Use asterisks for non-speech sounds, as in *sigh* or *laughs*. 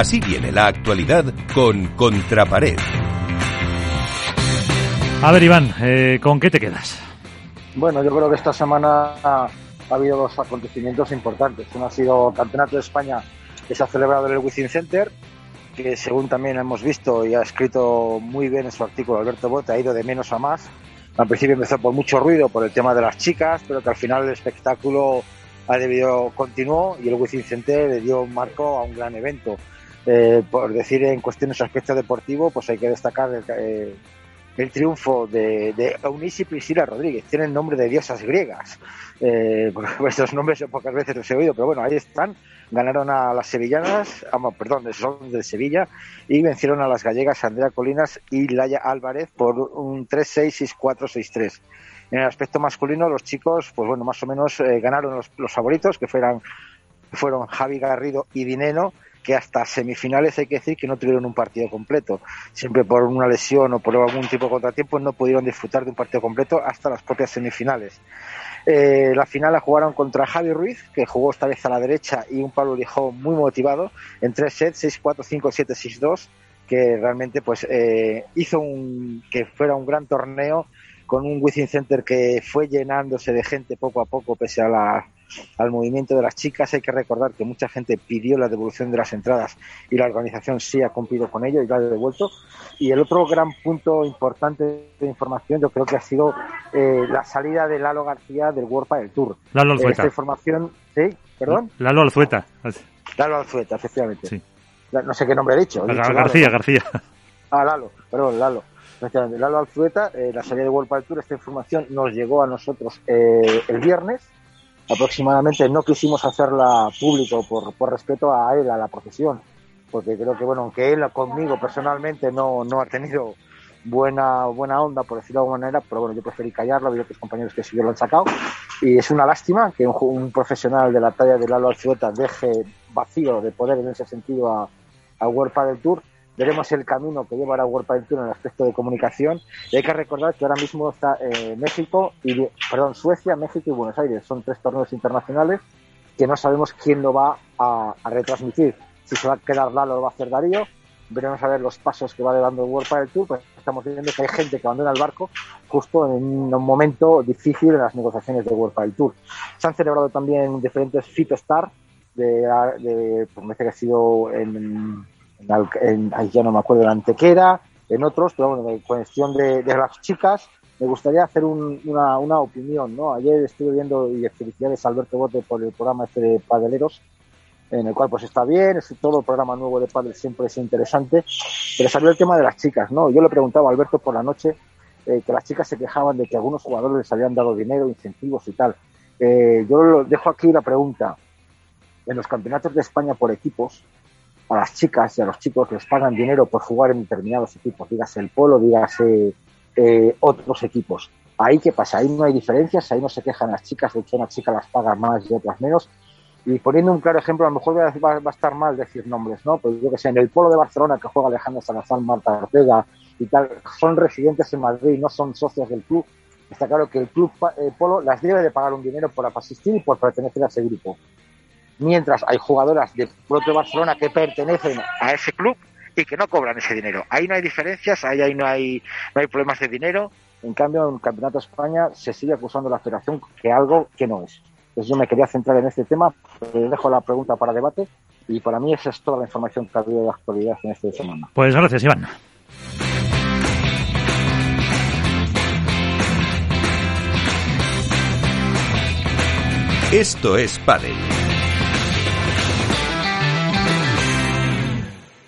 Así viene la actualidad con Contrapared. A ver, Iván, eh, ¿con qué te quedas? Bueno, yo creo que esta semana ha, habido dos acontecimientos importantes. Uno ha sido el Campeonato de España que se ha celebrado en el Wizzing Center, que según también hemos visto y ha escrito muy bien en su artículo Alberto Bote, ha ido de menos a más. Al principio empezó por mucho ruido por el tema de las chicas, pero que al final el espectáculo ha debido continuó y el Wizzing Center le dio un marco a un gran evento. Eh, por decir en cuestiones de aspecto deportivo, pues hay que destacar el, eh, el triunfo de, de Eunice y Priscila Rodríguez. Tienen nombre de diosas griegas. Eh, *laughs* estos nombres pocas veces los he oído, pero bueno, ahí están. Ganaron a las sevillanas, ah, perdón, son de Sevilla, y vencieron a las gallegas Andrea Colinas y Laia Álvarez por un 3-6-6-4-6-3. En el aspecto masculino, los chicos, pues bueno, más o menos eh, ganaron los, los favoritos, que fueran, fueron Javi Garrido y Dineno, que hasta semifinales hay que decir que no tuvieron un partido completo. Siempre por una lesión o por algún tipo de contratiempo no pudieron disfrutar de un partido completo hasta las propias semifinales. Eh, la final la jugaron contra Javi Ruiz, que jugó esta vez a la derecha, y un Pablo Lijón muy motivado, en tres sets, 6-4, 5-7, 6-2, que realmente pues eh, hizo un, que fuera un gran torneo con un Wizzing Center que fue llenándose de gente poco a poco pese a la al movimiento de las chicas. Hay que recordar que mucha gente pidió la devolución de las entradas y la organización sí ha cumplido con ello y lo ha devuelto. Y el otro gran punto importante de información yo creo que ha sido eh, la salida de Lalo García del World del Tour. Lalo Alzueta. Esta información, ¿sí? ¿Perdón? Lalo Alzueta. Lalo Alzueta, efectivamente. Sí. No sé qué nombre he dicho. He dicho García, Lalo. García. Ah, Lalo, perdón, Lalo. Lalo Alzueta, eh, la salida de World del Tour, esta información nos llegó a nosotros eh, el viernes aproximadamente no quisimos hacerla público por, por respeto a él, a la profesión, porque creo que, bueno, aunque él conmigo personalmente no, no ha tenido buena buena onda, por decirlo de alguna manera, pero bueno, yo preferí callarlo, había otros compañeros que sí lo han sacado, y es una lástima que un, profesional de la talla de Lalo Alzueta deje vacío de poder en ese sentido a, a World del Tour, veremos el camino que llevará Tour en el aspecto de comunicación. Y hay que recordar que ahora mismo está eh, México y perdón, Suecia, México y Buenos Aires. Son tres torneos internacionales que no sabemos quién lo va a, retransmitir. Si se va a quedar Lalo lo va a hacer Darío. Veremos a ver los pasos que va dando World Padel Tour. Pues estamos viendo que hay gente que abandona el barco justo en un momento difícil en las negociaciones de World Padel Tour. Se han celebrado también diferentes Fitostar de, de, pues me parece que ha sido en en, en, ya no me acuerdo, en Antequera, en otros, pero bueno, en cuestión de, de las chicas, me gustaría hacer un, una, una, opinión, ¿no? Ayer estuve viendo, y felicidades a Alberto Bote por el programa este de Padeleros, en el cual pues está bien, es todo el programa nuevo de Padel siempre es interesante, pero salió el tema de las chicas, ¿no? Yo le preguntaba a Alberto por la noche eh, que las chicas se quejaban de que algunos jugadores les habían dado dinero, incentivos y tal. Eh, yo dejo aquí la pregunta. En los campeonatos de España por equipos, a las chicas y a los chicos les pagan dinero por jugar en determinados equipos, dígase el polo, dígase eh, otros equipos. Ahí qué pasa, ahí no hay diferencias, ahí no se quejan las chicas de que una chica las paga más y otras menos. Y poniendo un claro ejemplo, a lo mejor va, va a estar mal decir nombres, ¿no? Pues yo que sé, en el polo de Barcelona que juega Alejandro Salazar, Marta Ortega y tal, son residentes en Madrid, no son socios del club. Está claro que el club eh, polo las debe de pagar un dinero por asistir y por pertenecer a ese grupo mientras hay jugadoras del propio Barcelona que pertenecen a ese club y que no cobran ese dinero. Ahí no hay diferencias, ahí, ahí no, hay, no hay problemas de dinero. En cambio, en el Campeonato de España se sigue acusando a la federación que algo que no es. Entonces yo me quería centrar en este tema, les dejo la pregunta para debate y para mí esa es toda la información que ha habido de la actualidad en este semana. Pues gracias, Iván. Esto es Padel.